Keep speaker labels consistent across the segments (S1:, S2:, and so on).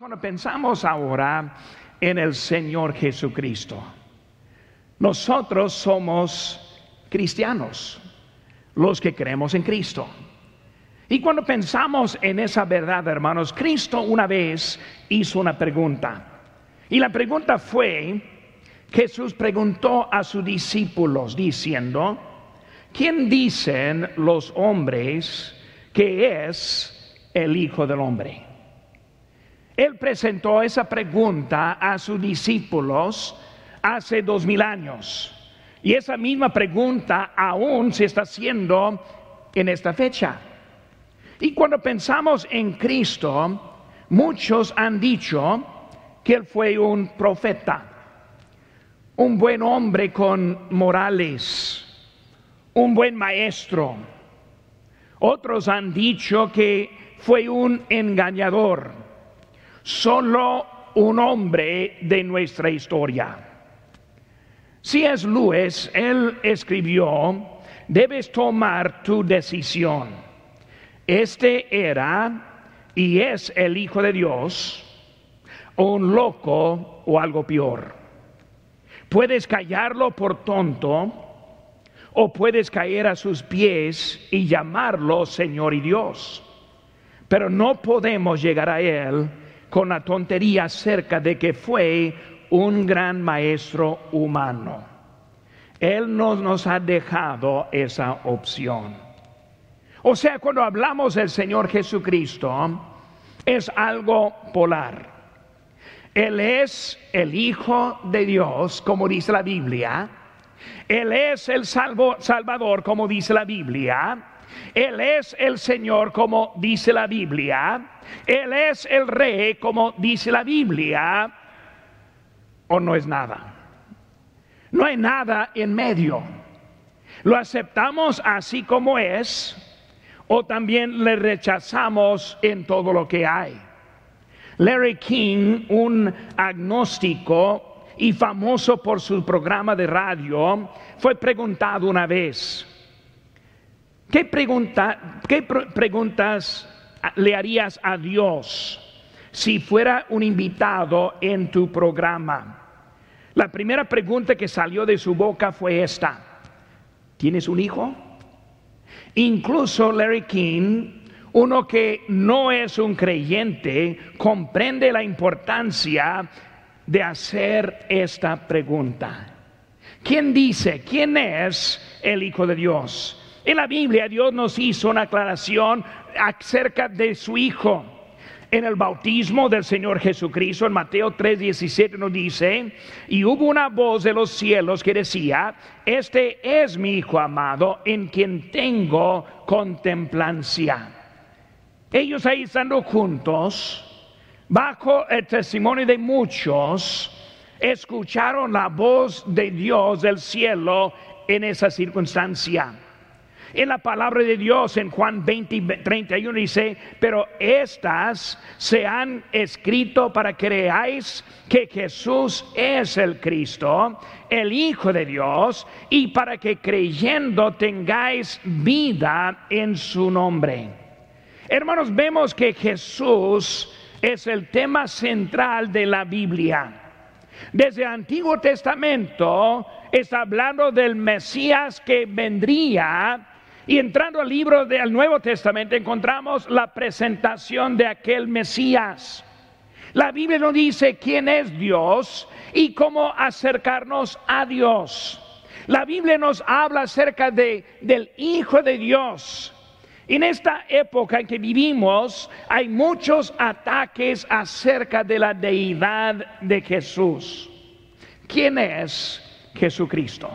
S1: Cuando pensamos ahora en el Señor Jesucristo, nosotros somos cristianos, los que creemos en Cristo. Y cuando pensamos en esa verdad, hermanos, Cristo una vez hizo una pregunta. Y la pregunta fue, Jesús preguntó a sus discípulos diciendo, ¿quién dicen los hombres que es el Hijo del Hombre? Él presentó esa pregunta a sus discípulos hace dos mil años. Y esa misma pregunta aún se está haciendo en esta fecha. Y cuando pensamos en Cristo, muchos han dicho que Él fue un profeta, un buen hombre con morales, un buen maestro. Otros han dicho que fue un engañador solo un hombre de nuestra historia. Si es Luis, él escribió, debes tomar tu decisión. Este era y es el Hijo de Dios, un loco o algo peor. Puedes callarlo por tonto o puedes caer a sus pies y llamarlo Señor y Dios. Pero no podemos llegar a Él con la tontería acerca de que fue un gran maestro humano. Él no nos ha dejado esa opción. O sea, cuando hablamos del Señor Jesucristo, es algo polar. Él es el Hijo de Dios, como dice la Biblia. Él es el salvo, Salvador, como dice la Biblia. Él es el Señor, como dice la Biblia. Él es el Rey, como dice la Biblia. O no es nada. No hay nada en medio. Lo aceptamos así como es o también le rechazamos en todo lo que hay. Larry King, un agnóstico y famoso por su programa de radio, fue preguntado una vez, ¿Qué, pregunta, ¿Qué preguntas le harías a Dios si fuera un invitado en tu programa? La primera pregunta que salió de su boca fue esta. ¿Tienes un hijo? Incluso Larry King, uno que no es un creyente, comprende la importancia de hacer esta pregunta. ¿Quién dice quién es el Hijo de Dios? En la Biblia Dios nos hizo una aclaración acerca de su Hijo. En el bautismo del Señor Jesucristo, en Mateo 3:17 nos dice, y hubo una voz de los cielos que decía, este es mi Hijo amado en quien tengo contemplancia. Ellos ahí estando juntos, bajo el testimonio de muchos, escucharon la voz de Dios del cielo en esa circunstancia. En la palabra de Dios en Juan 20, 31 dice, pero estas se han escrito para que creáis que Jesús es el Cristo, el Hijo de Dios, y para que creyendo tengáis vida en su nombre. Hermanos, vemos que Jesús es el tema central de la Biblia. Desde el Antiguo Testamento está hablando del Mesías que vendría y entrando al libro del Nuevo Testamento encontramos la presentación de aquel Mesías. La Biblia nos dice quién es Dios y cómo acercarnos a Dios. La Biblia nos habla acerca de, del Hijo de Dios. En esta época en que vivimos hay muchos ataques acerca de la deidad de Jesús. ¿Quién es Jesucristo?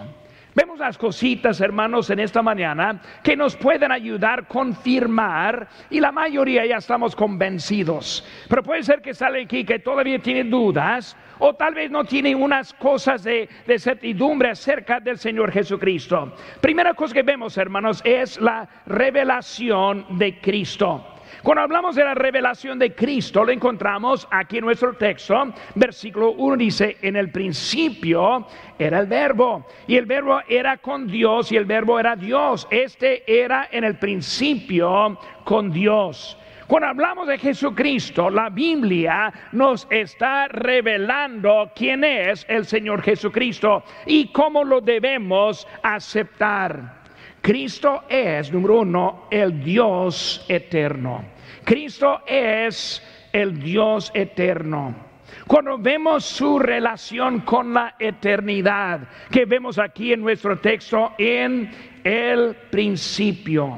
S1: Vemos las cositas, hermanos, en esta mañana que nos pueden ayudar confirmar y la mayoría ya estamos convencidos. Pero puede ser que sale aquí que todavía tiene dudas o tal vez no tiene unas cosas de, de certidumbre acerca del Señor Jesucristo. Primera cosa que vemos, hermanos, es la revelación de Cristo. Cuando hablamos de la revelación de Cristo, lo encontramos aquí en nuestro texto. Versículo 1 dice, en el principio era el verbo, y el verbo era con Dios, y el verbo era Dios. Este era en el principio con Dios. Cuando hablamos de Jesucristo, la Biblia nos está revelando quién es el Señor Jesucristo y cómo lo debemos aceptar. Cristo es, número uno, el Dios eterno. Cristo es el Dios eterno. Cuando vemos su relación con la eternidad, que vemos aquí en nuestro texto, en el principio.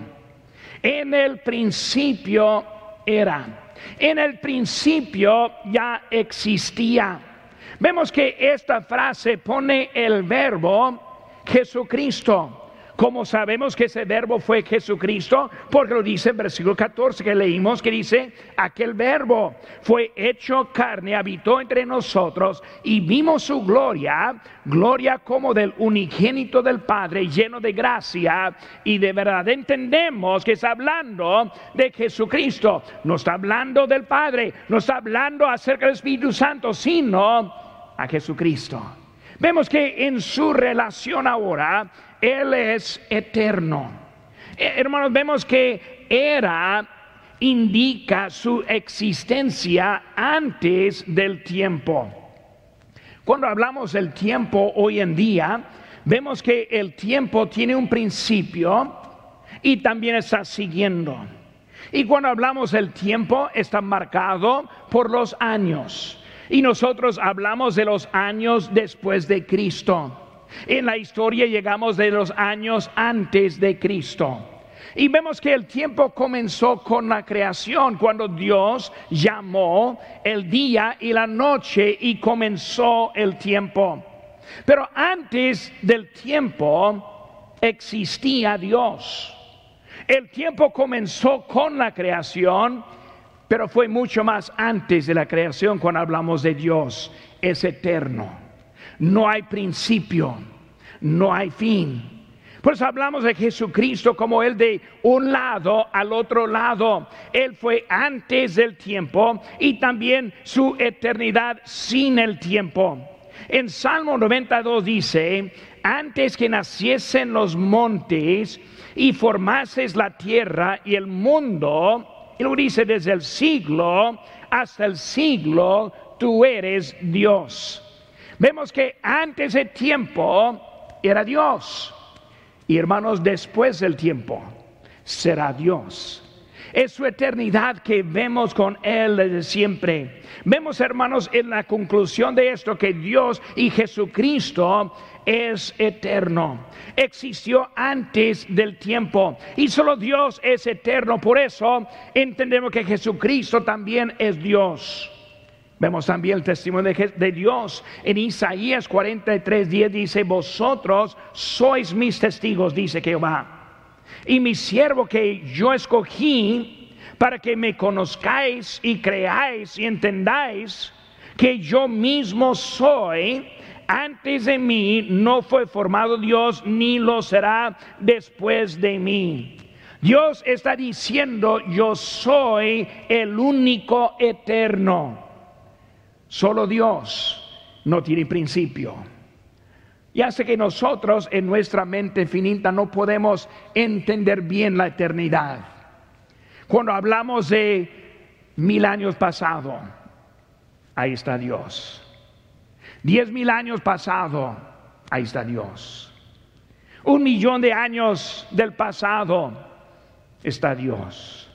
S1: En el principio era. En el principio ya existía. Vemos que esta frase pone el verbo Jesucristo. ¿Cómo sabemos que ese verbo fue Jesucristo? Porque lo dice en versículo 14 que leímos, que dice, aquel verbo fue hecho carne, habitó entre nosotros y vimos su gloria, gloria como del unigénito del Padre, lleno de gracia y de verdad. Entendemos que está hablando de Jesucristo, no está hablando del Padre, no está hablando acerca del Espíritu Santo, sino a Jesucristo. Vemos que en su relación ahora, Él es eterno. Eh, hermanos, vemos que era indica su existencia antes del tiempo. Cuando hablamos del tiempo hoy en día, vemos que el tiempo tiene un principio y también está siguiendo. Y cuando hablamos del tiempo, está marcado por los años. Y nosotros hablamos de los años después de Cristo. En la historia llegamos de los años antes de Cristo. Y vemos que el tiempo comenzó con la creación, cuando Dios llamó el día y la noche y comenzó el tiempo. Pero antes del tiempo existía Dios. El tiempo comenzó con la creación pero fue mucho más antes de la creación cuando hablamos de Dios. Es eterno. No hay principio. No hay fin. Pues hablamos de Jesucristo como el de un lado al otro lado. Él fue antes del tiempo y también su eternidad sin el tiempo. En Salmo 92 dice, antes que naciesen los montes y formases la tierra y el mundo, y dice desde el siglo hasta el siglo, tú eres Dios. Vemos que antes del tiempo era Dios. Y hermanos, después del tiempo será Dios. Es su eternidad que vemos con Él desde siempre. Vemos, hermanos, en la conclusión de esto que Dios y Jesucristo es eterno. Existió antes del tiempo y solo Dios es eterno. Por eso entendemos que Jesucristo también es Dios. Vemos también el testimonio de, Dios en Isaías 43, 10 dice, vosotros sois mis testigos, dice Jehová. Y mi siervo que yo escogí para que me conozcáis y creáis y entendáis que yo mismo soy antes de mí no fue formado Dios, ni lo será después de mí. Dios está diciendo, yo soy el único eterno. Solo Dios no tiene principio. Y hace que nosotros en nuestra mente finita no podemos entender bien la eternidad. Cuando hablamos de mil años pasado, ahí está Dios. Diez mil años pasado, ahí está Dios. Un millón de años del pasado, está Dios.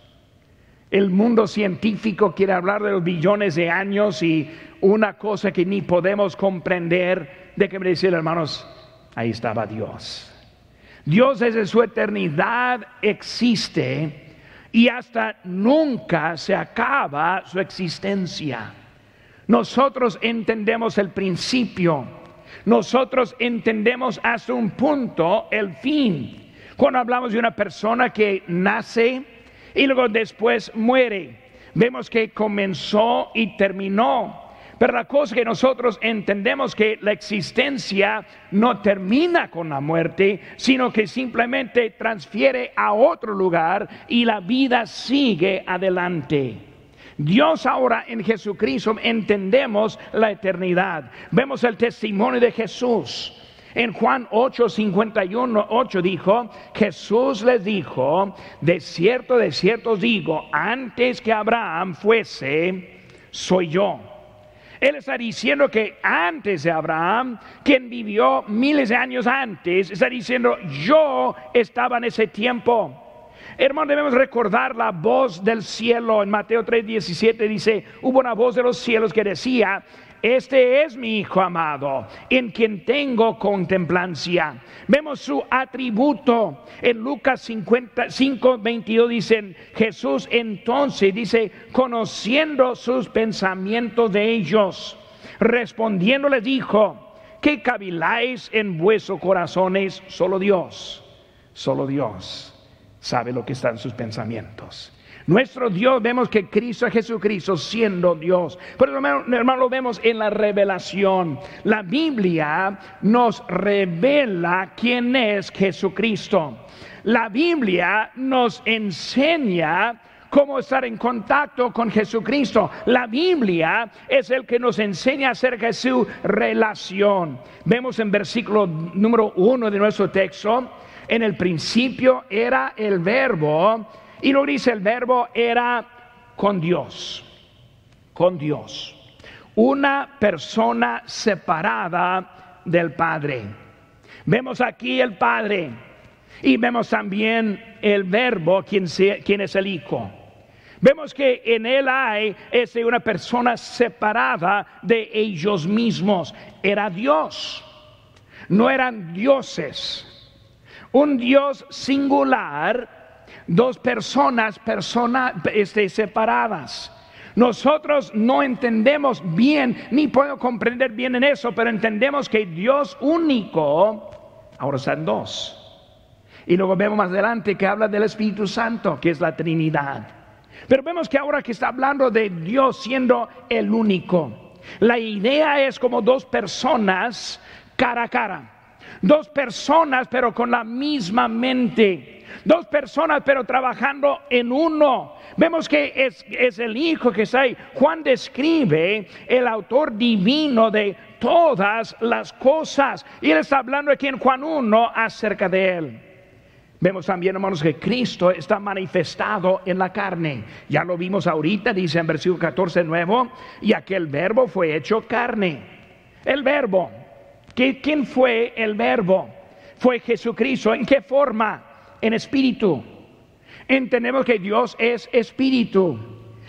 S1: El mundo científico quiere hablar de los billones de años y una cosa que ni podemos comprender, de que me decir hermanos, ahí estaba Dios. Dios desde su eternidad existe y hasta nunca se acaba su existencia. Nosotros entendemos el principio, nosotros entendemos hasta un punto el fin. Cuando hablamos de una persona que nace y luego después muere, vemos que comenzó y terminó. Pero la cosa que nosotros entendemos que la existencia no termina con la muerte, sino que simplemente transfiere a otro lugar y la vida sigue adelante. Dios ahora en Jesucristo entendemos la eternidad. Vemos el testimonio de Jesús. En Juan 8, 51, 8 dijo, Jesús les dijo, de cierto, de cierto os digo, antes que Abraham fuese, soy yo. Él está diciendo que antes de Abraham, quien vivió miles de años antes, está diciendo, yo estaba en ese tiempo. Hermano, debemos recordar la voz del cielo. En Mateo 3, 17 dice, hubo una voz de los cielos que decía, este es mi Hijo amado, en quien tengo contemplancia. Vemos su atributo. En Lucas 55, 22 dicen, Jesús entonces dice, conociendo sus pensamientos de ellos, respondiendo les dijo, ¿qué caviláis en vuestros corazones? Solo Dios, solo Dios sabe lo que está en sus pensamientos. Nuestro Dios, vemos que Cristo Jesucristo siendo Dios. Pero hermano, lo vemos en la revelación. La Biblia nos revela quién es Jesucristo. La Biblia nos enseña cómo estar en contacto con Jesucristo. La Biblia es el que nos enseña acerca de su relación. Vemos en versículo número uno de nuestro texto, en el principio era el verbo y lo dice el verbo era con Dios, con Dios. Una persona separada del Padre. Vemos aquí el Padre y vemos también el verbo, quien, es el Hijo. Vemos que en él hay es una persona separada de ellos mismos. Era Dios, no eran dioses. Un Dios singular dos personas, personas este, separadas. Nosotros no entendemos bien, ni puedo comprender bien en eso, pero entendemos que Dios único, ahora están dos. Y luego vemos más adelante que habla del Espíritu Santo, que es la Trinidad. Pero vemos que ahora que está hablando de Dios siendo el único, la idea es como dos personas cara a cara. Dos personas pero con la misma mente dos personas pero trabajando en uno. Vemos que es, el Hijo que está ahí. Juan describe el autor divino de todas las cosas. Y él está hablando aquí en Juan 1 acerca de él. Vemos también, hermanos, que Cristo está manifestado en la carne. Ya lo vimos ahorita, dice en versículo 14 nuevo, y aquel verbo fue hecho carne. El verbo. ¿Quién fue el verbo? Fue Jesucristo. ¿En qué forma? en espíritu. Entendemos que Dios es espíritu.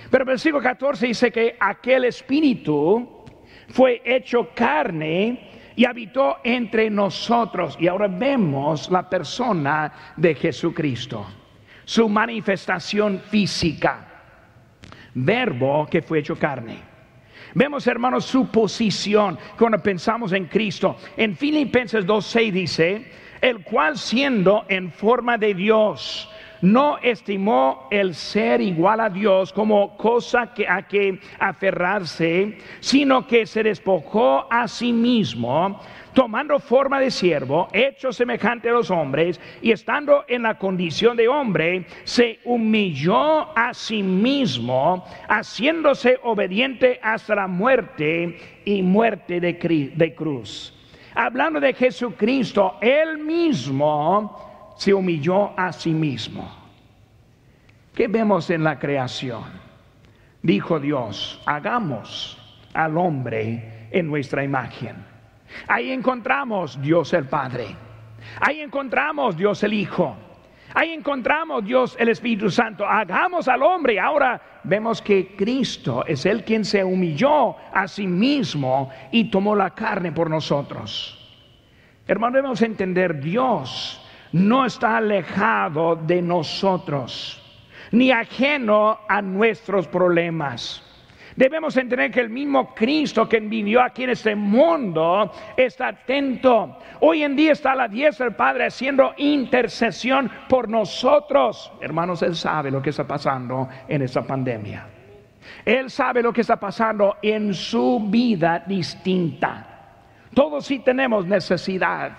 S1: Pero versículo 14 dice que aquel espíritu fue hecho carne y habitó entre nosotros. Y ahora vemos la persona de Jesucristo, su manifestación física, verbo que fue hecho carne. Vemos, hermanos, su posición cuando pensamos en Cristo. En Filipenses 2.6 dice, el cual siendo en forma de Dios, no estimó el ser igual a Dios como cosa que a que aferrarse, sino que se despojó a sí mismo, tomando forma de siervo, hecho semejante a los hombres, y estando en la condición de hombre, se humilló a sí mismo, haciéndose obediente hasta la muerte y muerte de, cruz hablando de Jesucristo, él mismo se humilló a sí mismo. ¿Qué vemos en la creación? Dijo Dios, hagamos al hombre en nuestra imagen. Ahí encontramos Dios el Padre. Ahí encontramos Dios el Hijo. Ahí encontramos Dios el Espíritu Santo. Hagamos al hombre. Ahora vemos que Cristo es el quien se humilló a sí mismo y tomó la carne por nosotros. Hermano, debemos entender, Dios no está alejado de nosotros, ni ajeno a nuestros problemas. Debemos entender que el mismo Cristo que vivió aquí en este mundo está atento. Hoy en día está a la diestra del Padre haciendo intercesión por nosotros. Hermanos, Él sabe lo que está pasando en esta pandemia. Él sabe lo que está pasando en su vida distinta. Todos sí tenemos necesidad.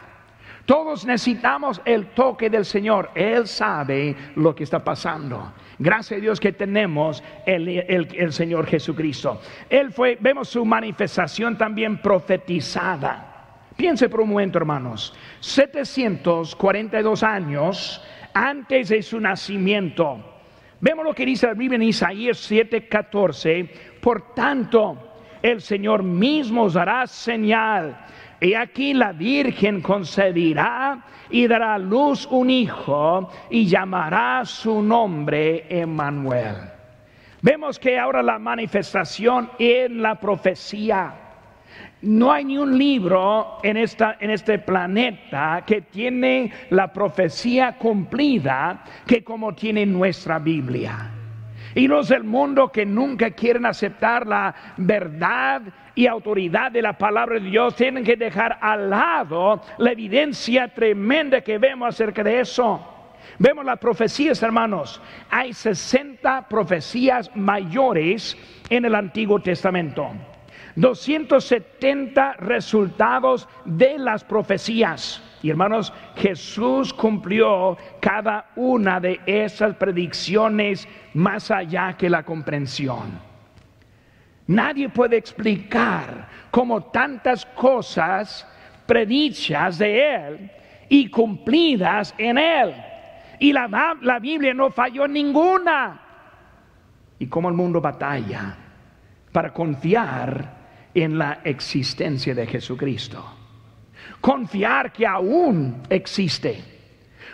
S1: Todos necesitamos el toque del Señor. Él sabe lo que está pasando. Gracias a Dios que tenemos el, Señor Jesucristo. Él fue, vemos su manifestación también profetizada. Piense por un momento, hermanos. 742 años antes de su nacimiento. Vemos lo que dice la Biblia en Isaías 7:14. Por tanto, el Señor mismo os dará señal. Y aquí la Virgen concederá y dará a luz un hijo y llamará su nombre Emmanuel. Vemos que ahora la manifestación en la profecía. No hay ni un libro en, esta, en este planeta que tiene la profecía cumplida que como tiene nuestra Biblia. Y los del mundo que nunca quieren aceptar la verdad y autoridad de la palabra de Dios tienen que dejar al lado la evidencia tremenda que vemos acerca de eso. Vemos las profecías, hermanos. Hay 60 profecías mayores en el Antiguo Testamento. 270 resultados de las profecías. Y hermanos, Jesús cumplió cada una de esas predicciones más allá que la comprensión. Nadie puede explicar cómo tantas cosas predichas de Él y cumplidas en Él. Y la, la Biblia no falló ninguna. Y cómo el mundo batalla para confiar en la existencia de Jesucristo. Confiar que aún existe.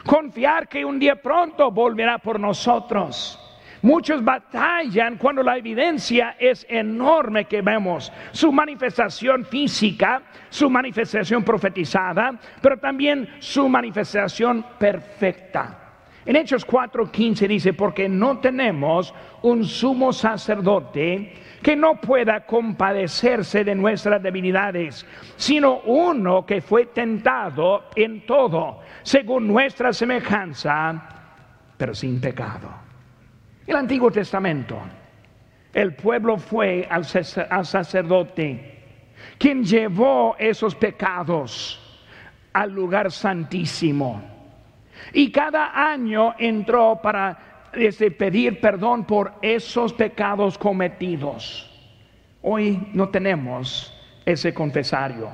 S1: Confiar que un día pronto volverá por nosotros. Muchos batallan cuando la evidencia es enorme que vemos, su manifestación física, su manifestación profetizada, pero también su manifestación perfecta. En Hechos 4:15 dice, porque no tenemos un sumo sacerdote que no pueda compadecerse de nuestras debilidades, sino uno que fue tentado en todo, según nuestra semejanza, pero sin pecado. El Antiguo Testamento, el pueblo fue al, sacerdote, quien llevó esos pecados al lugar santísimo. Y cada año entró para de pedir perdón por esos pecados cometidos. Hoy no tenemos ese confesario.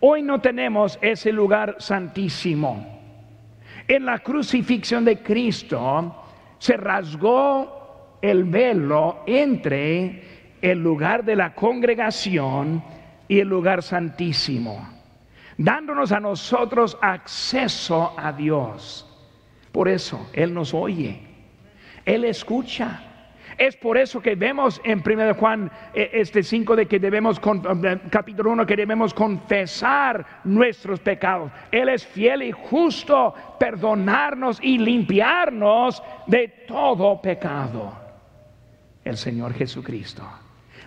S1: Hoy no tenemos ese lugar santísimo. En la crucifixión de Cristo se rasgó el velo entre el lugar de la congregación y el lugar santísimo, dándonos a nosotros acceso a Dios. Por eso Él nos oye. Él escucha. Es por eso que vemos en 1 Juan eh, este 5 de que debemos, eh, capítulo 1, que debemos confesar nuestros pecados. Él es fiel y justo perdonarnos y limpiarnos de todo pecado. El Señor Jesucristo.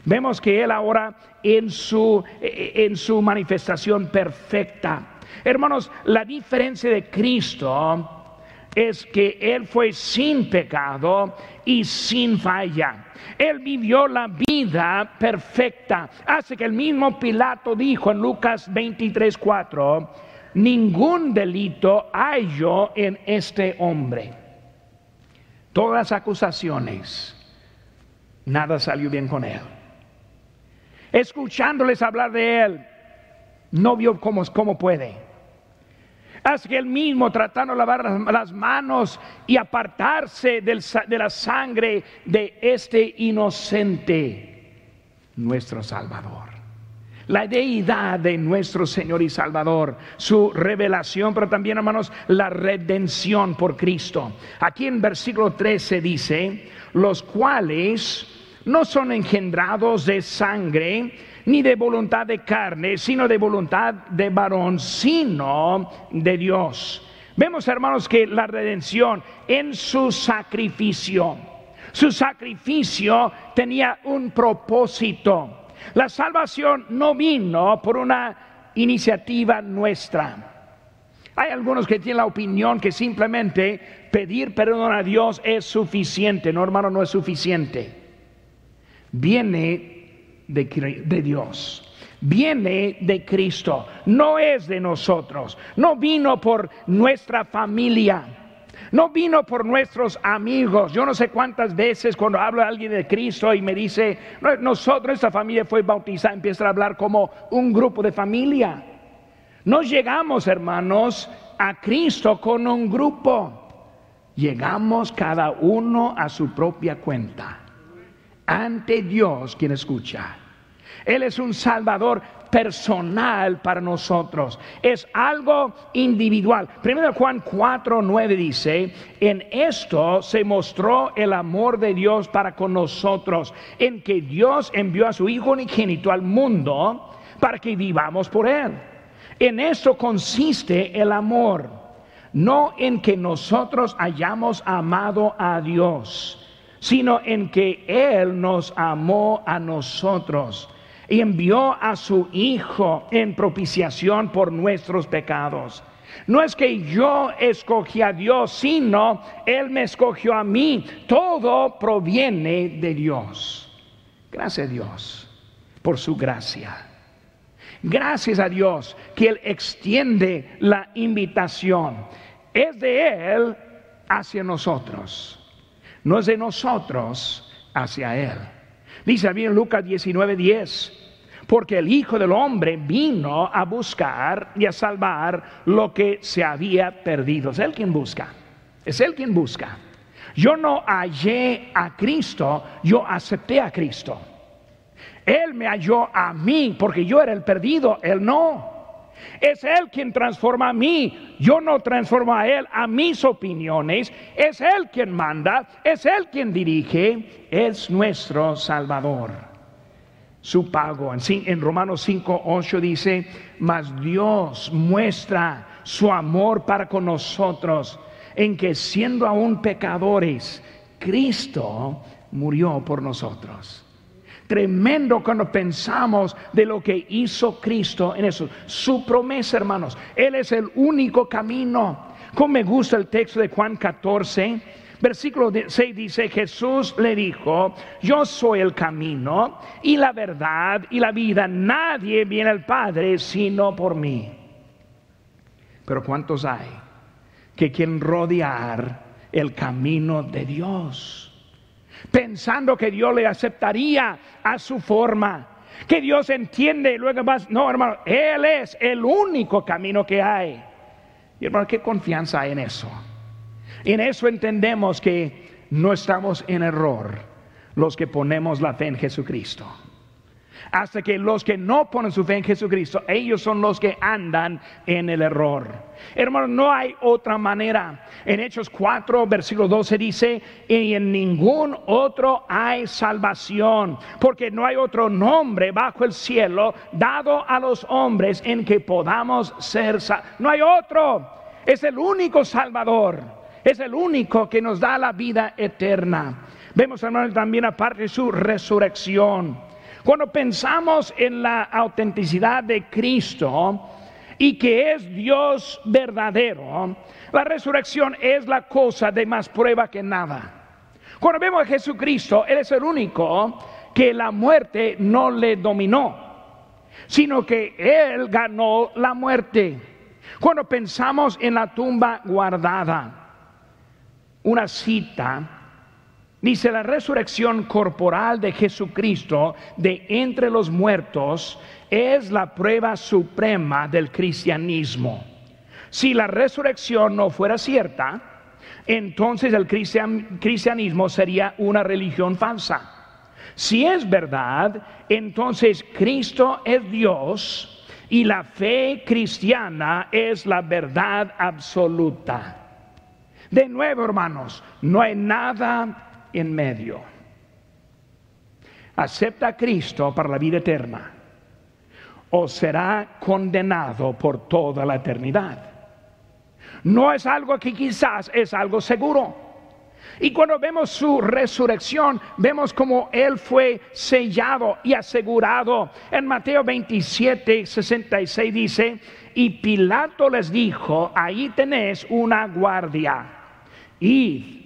S1: Vemos que Él ahora en su, eh, en su manifestación perfecta. Hermanos, la diferencia de Cristo es que Él fue sin pecado y sin falla. Él vivió la vida perfecta. Hace que el mismo Pilato dijo en Lucas 23, 4, ningún delito hay yo en este hombre. Todas acusaciones, nada salió bien con él. Escuchándoles hablar de él, no vio cómo, cómo puede Haz que él mismo tratando de lavar las manos y apartarse de la sangre de este inocente, nuestro Salvador. La deidad de nuestro Señor y Salvador, su revelación, pero también, hermanos, la redención por Cristo. Aquí en versículo 13 dice, los cuales no son engendrados de sangre, ni de voluntad de carne, sino de voluntad de varón, sino de Dios. Vemos, hermanos, que la redención en su sacrificio, su sacrificio tenía un propósito. La salvación no vino por una iniciativa nuestra. Hay algunos que tienen la opinión que simplemente pedir perdón a Dios es suficiente. No, hermano, no es suficiente. Viene de, Dios viene de Cristo, no es de nosotros, no vino por nuestra familia, no vino por nuestros amigos. Yo no sé cuántas veces cuando hablo a alguien de Cristo y me dice, nosotros, nuestra familia fue bautizada, empieza a hablar como un grupo de familia. No llegamos, hermanos, a Cristo con un grupo. Llegamos cada uno a su propia cuenta. Ante Dios quien escucha. Él es un Salvador personal para nosotros. Es algo individual. Primero Juan 4, 9 dice, en esto se mostró el amor de Dios para con nosotros, en que Dios envió a su Hijo unigénito al mundo para que vivamos por Él. En esto consiste el amor, no en que nosotros hayamos amado a Dios, sino en que Él nos amó a nosotros y envió a su Hijo en propiciación por nuestros pecados. No es que yo escogí a Dios, sino Él me escogió a mí. Todo proviene de Dios. Gracias a Dios por su gracia. Gracias a Dios que Él extiende la invitación. Es de Él hacia nosotros. No es de nosotros hacia Él. Dice bien Lucas 19:10, porque el Hijo del Hombre vino a buscar y a salvar lo que se había perdido. Es Él quien busca, es Él quien busca. Yo no hallé a Cristo, yo acepté a Cristo. Él me halló a mí porque yo era el perdido, Él no. Es Él quien transforma a mí. Yo no transformo a Él a mis opiniones. Es Él quien manda. Es Él quien dirige. Es nuestro Salvador. Su pago. En, Romanos 5, 8 dice, mas Dios muestra su amor para con nosotros en que siendo aún pecadores, Cristo murió por nosotros. Tremendo cuando pensamos de lo que hizo Cristo en eso. Su promesa, hermanos. Él es el único camino. Como me gusta el texto de Juan 14. Versículo 6 dice, Jesús le dijo, yo soy el camino y la verdad y la vida. Nadie viene al Padre sino por mí. Pero ¿cuántos hay que quieren rodear el camino de Dios? Pensando que Dios le aceptaría a su forma, que Dios entiende luego más. No, hermano, Él es el único camino que hay. Y hermano, ¿qué confianza hay en eso? En eso entendemos que no estamos en error los que ponemos la fe en Jesucristo hasta que los que no ponen su fe en Jesucristo, ellos son los que andan en el error. Hermano, no hay otra manera. En Hechos 4, versículo 12 dice, y en ningún otro hay salvación, porque no hay otro nombre bajo el cielo dado a los hombres en que podamos ser salvos. No hay otro. Es el único Salvador. Es el único que nos da la vida eterna. Vemos, hermano, también aparte su resurrección. Cuando pensamos en la autenticidad de Cristo y que es Dios verdadero, la resurrección es la cosa de más prueba que nada. Cuando vemos a Jesucristo, Él es el único que la muerte no le dominó, sino que Él ganó la muerte. Cuando pensamos en la tumba guardada, una cita Dice, la resurrección corporal de Jesucristo de entre los muertos es la prueba suprema del cristianismo. Si la resurrección no fuera cierta, entonces el cristianismo sería una religión falsa. Si es verdad, entonces Cristo es Dios y la fe cristiana es la verdad absoluta. De nuevo, hermanos, no hay nada en medio. Acepta a Cristo para la vida eterna o será condenado por toda la eternidad. No es algo que quizás es algo seguro. Y cuando vemos su resurrección, vemos como Él fue sellado y asegurado. En Mateo 27, 66 dice, y Pilato les dijo, ahí tenés una guardia. y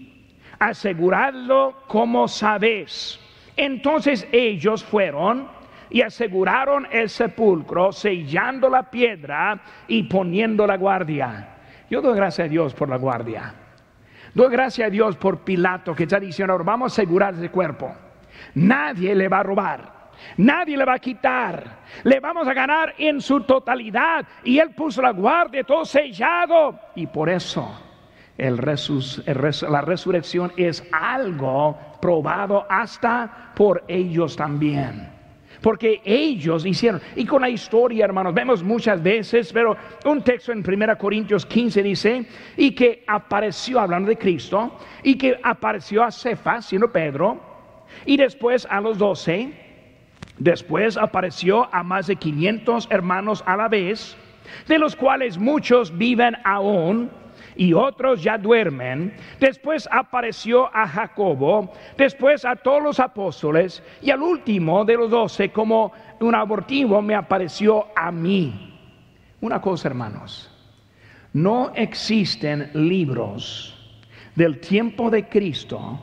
S1: aseguradlo como sabéis. Entonces ellos fueron y aseguraron el sepulcro, sellando la piedra y poniendo la guardia. Yo doy gracias a Dios por la guardia. Doy gracias a Dios por Pilato que está diciendo, ahora vamos a asegurar ese cuerpo. Nadie le va a robar. Nadie le va a quitar. Le vamos a ganar en su totalidad. Y Él puso la guardia, todo sellado. Y por eso la resurrección es algo probado hasta por ellos también. Porque ellos hicieron, y con la historia, hermanos, vemos muchas veces, pero un texto en 1 Corintios 15 dice, y que apareció, hablando de Cristo, y que apareció a Cefas, siendo Pedro, y después a los doce, después apareció a más de 500 hermanos a la vez, de los cuales muchos viven aún y otros ya duermen. Después apareció a Jacobo, después a todos los apóstoles y al último de los doce como un abortivo me apareció a mí. Una cosa, hermanos, no existen libros del tiempo de Cristo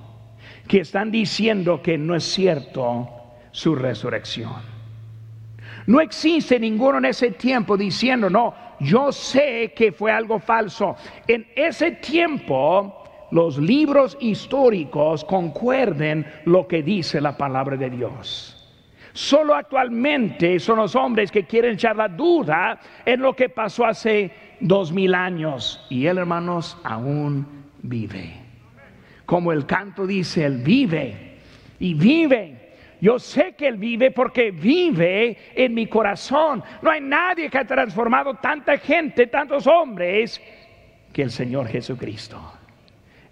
S1: que están diciendo que no es cierto su resurrección. No existe ninguno en ese tiempo diciendo, no, yo sé que fue algo falso. En ese tiempo los libros históricos concuerden lo que dice la palabra de Dios. Solo actualmente son los hombres que quieren echar la duda en lo que pasó hace dos mil años. Y él, hermanos, aún vive. Como el canto dice, él vive y vive yo sé que Él vive porque vive en mi corazón. No hay nadie que ha transformado tanta gente, tantos hombres, que el Señor Jesucristo.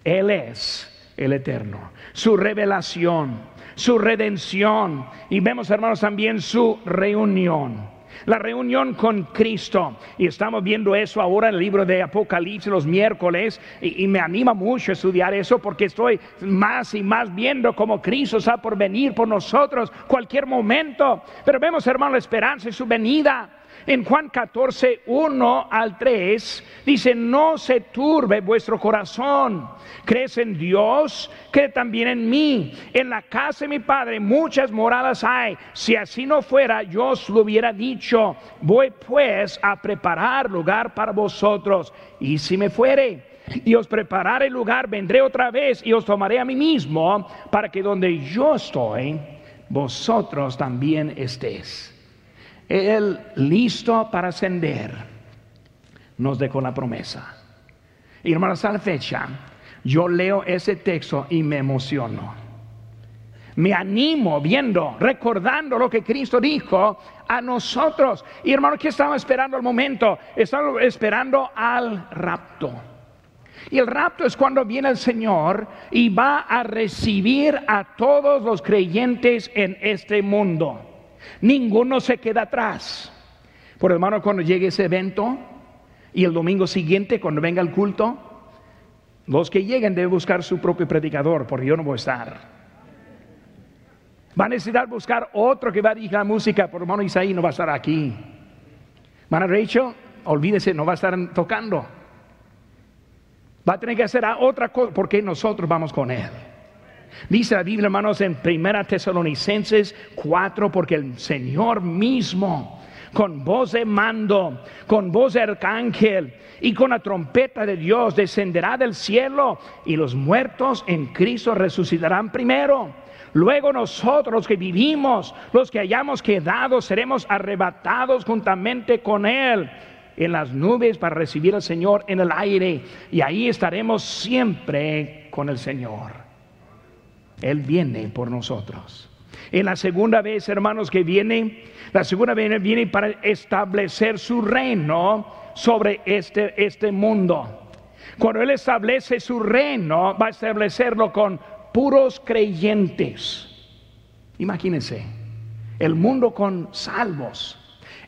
S1: Él es el eterno. Su revelación, su redención. Y vemos, hermanos, también su reunión la reunión con Cristo. Y estamos viendo eso ahora en el libro de Apocalipsis los miércoles y, me anima mucho estudiar eso porque estoy más y más viendo cómo Cristo está por venir por nosotros cualquier momento. Pero vemos, hermano, la esperanza y su venida. En Juan 14, 1 al 3, dice, no se turbe vuestro corazón. Crees en Dios, cree también en mí. En la casa de mi Padre muchas moradas hay. Si así no fuera, yo os lo hubiera dicho. Voy pues a preparar lugar para vosotros. Y si me fuere y os prepararé lugar, vendré otra vez y os tomaré a mí mismo, para que donde yo estoy, vosotros también estéis. Él listo para ascender, nos dejó la promesa. Y hermanos, a la fecha, yo leo ese texto y me emociono. Me animo viendo, recordando lo que Cristo dijo a nosotros. Y hermano, ¿qué estamos esperando al momento? Estamos esperando al rapto. Y el rapto es cuando viene el Señor y va a recibir a todos los creyentes en este mundo. Ninguno se queda atrás. Por hermano, cuando llegue ese evento y el domingo siguiente, cuando venga el culto, los que lleguen deben buscar su propio predicador, porque yo no voy a estar. Va a necesitar buscar otro que va a dirigir la música, por hermano Isaí no va a estar aquí. Hermana Rachel, olvídese, no va a estar tocando. Va a tener que hacer otra cosa, porque nosotros vamos con él. Dice la Biblia, hermanos, en Primera Tesalonicenses 4, porque el Señor mismo, con voz de mando, con voz de arcángel y con la trompeta de Dios, descenderá del cielo y los muertos en Cristo resucitarán primero. Luego nosotros los que vivimos, los que hayamos quedado, seremos arrebatados juntamente con Él en las nubes para recibir al Señor en el aire y ahí estaremos siempre con el Señor. Él viene por nosotros. En la segunda vez, hermanos, que viene, la segunda vez viene para establecer su reino sobre este, este mundo. Cuando Él establece su reino, va a establecerlo con puros creyentes. Imagínense, el mundo con salvos,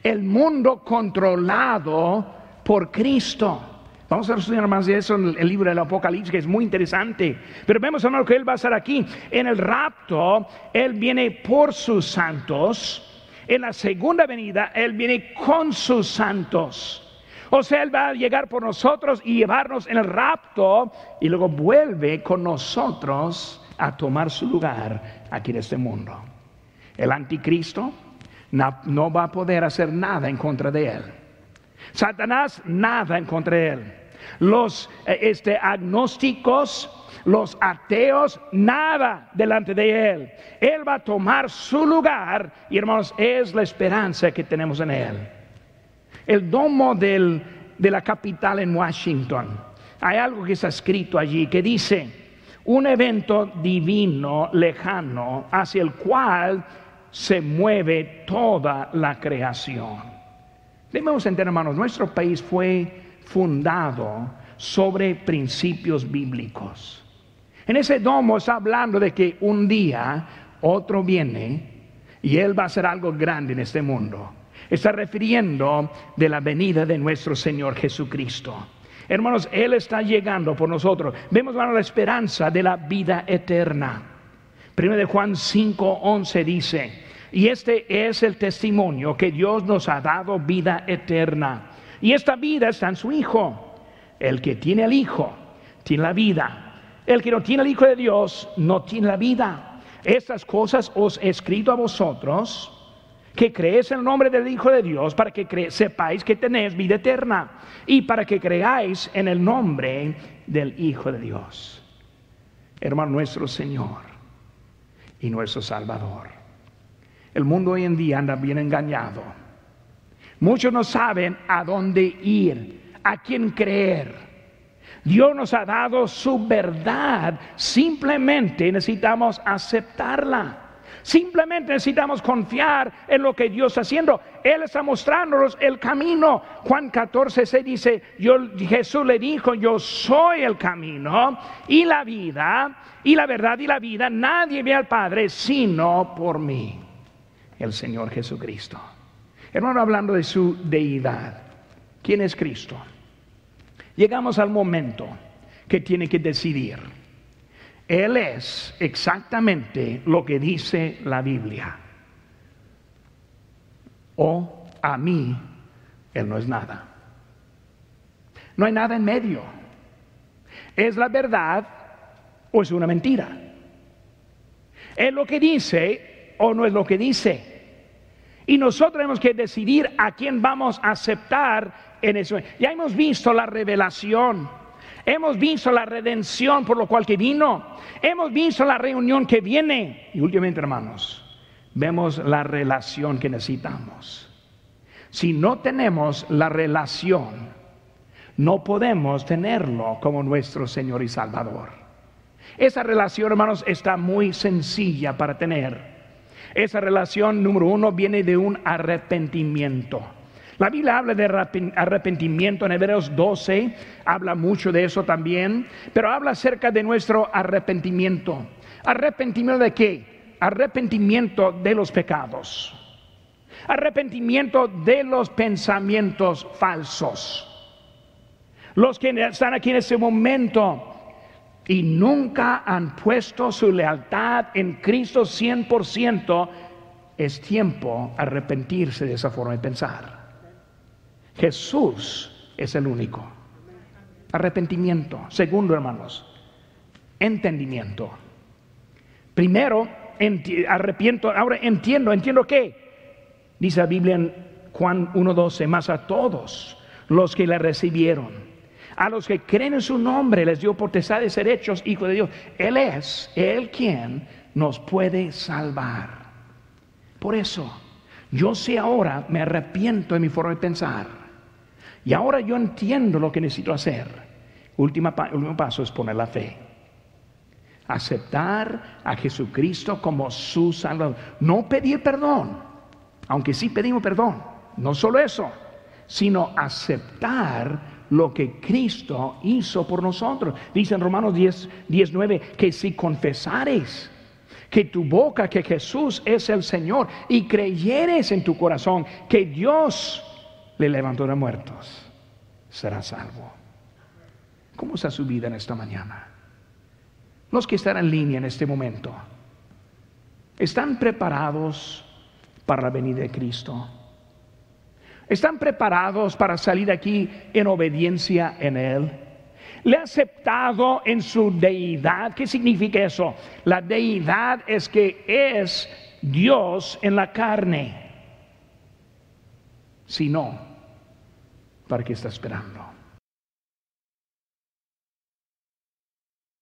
S1: el mundo controlado por Cristo. Vamos a estudiar más de eso en el libro del Apocalipsis, que es muy interesante. Pero vemos, hermano, que Él va a estar aquí. En el rapto, Él viene por sus santos. En la segunda venida, Él viene con sus santos. O sea, Él va a llegar por nosotros y llevarnos en el rapto y luego vuelve con nosotros a tomar su lugar aquí en este mundo. El anticristo no, va a poder hacer nada en contra de Él. Satanás nada en contra de Él. Los eh, este, agnósticos, los ateos, nada delante de Él. Él va a tomar su lugar y hermanos, es la esperanza que tenemos en Él. El domo de la capital en Washington, hay algo que está escrito allí que dice, un evento divino lejano hacia el cual se mueve toda la creación. Debemos entender, hermanos, nuestro país fue fundado sobre principios bíblicos. En ese domo está hablando de que un día otro viene y él va a hacer algo grande en este mundo. Está refiriendo de la venida de nuestro Señor Jesucristo. Hermanos, Él está llegando por nosotros. Vemos la esperanza de la vida eterna. Primero de Juan 5:11 dice, y este es el testimonio que Dios nos ha dado vida eterna. Y esta vida está en su Hijo. El que tiene el Hijo tiene la vida. El que no tiene el Hijo de Dios no tiene la vida. Estas cosas os he escrito a vosotros que creéis en el nombre del Hijo de Dios para que sepáis que tenéis vida eterna y para que creáis en el nombre del Hijo de Dios. Hermano nuestro Señor y nuestro Salvador. El mundo hoy en día anda bien engañado. Muchos no saben a dónde ir, a quién creer. Dios nos ha dado su verdad, simplemente necesitamos aceptarla. Simplemente necesitamos confiar en lo que Dios está haciendo. Él está mostrándonos el camino. Juan 14 se dice, yo, Jesús le dijo, yo soy el camino y la vida y la verdad y la vida. Nadie ve al Padre sino por mí, el Señor Jesucristo. Hermano, hablando de su deidad, ¿quién es Cristo? Llegamos al momento que tiene que decidir. Él es exactamente lo que dice la Biblia. O a mí, Él no es nada. No hay nada en medio. ¿Es la verdad o es una mentira? ¿Es lo que dice o no es lo que dice? Y nosotros tenemos que decidir a quién vamos a aceptar en. Ya hemos visto la revelación Hemos visto la redención por lo cual que vino. Hemos visto la reunión que viene. Y últimamente, hermanos, vemos la relación que necesitamos. Si no tenemos la relación, no podemos tenerlo como nuestro Señor y Salvador. Esa relación, hermanos, está muy sencilla para tener. Esa relación, número uno, viene de un arrepentimiento. La Biblia habla de arrepentimiento en Hebreos 12, habla mucho de eso también, pero habla acerca de nuestro arrepentimiento. ¿Arrepentimiento de qué? Arrepentimiento de los pecados. Arrepentimiento de los pensamientos falsos. Los que están aquí en este momento y nunca han puesto su lealtad en Cristo 100%, es tiempo arrepentirse de esa forma de pensar. Jesús es el único. Arrepentimiento. Segundo, hermanos, entendimiento. Primero, arrepiento. Ahora entiendo, entiendo qué. Dice la Biblia en Juan 1.12, más a todos los que le recibieron, a los que creen en su nombre, les dio potestad de ser hechos hijos de Dios. Él es el quien nos puede salvar. Por eso, yo sé ahora, me arrepiento de mi forma de pensar. Y ahora yo entiendo lo que necesito hacer. último paso es poner la fe. Aceptar a Jesucristo como su Salvador. No pedir perdón, aunque sí pedimos perdón. No solo eso, sino aceptar lo que Cristo hizo por nosotros. Dice en Romanos 10, 19 que si confesares que tu boca, que Jesús es el Señor, y creyeres en tu corazón que Dios le levantó de muertos, será salvo. ¿Cómo está su vida en esta mañana? Los que están en línea en este momento, ¿están preparados para la venida de Cristo? ¿Están preparados para salir aquí en obediencia en Él? ¿Le ha aceptado en su deidad? ¿Qué significa eso? La deidad es que es Dios en la carne. Si no, ¿para qué está esperando?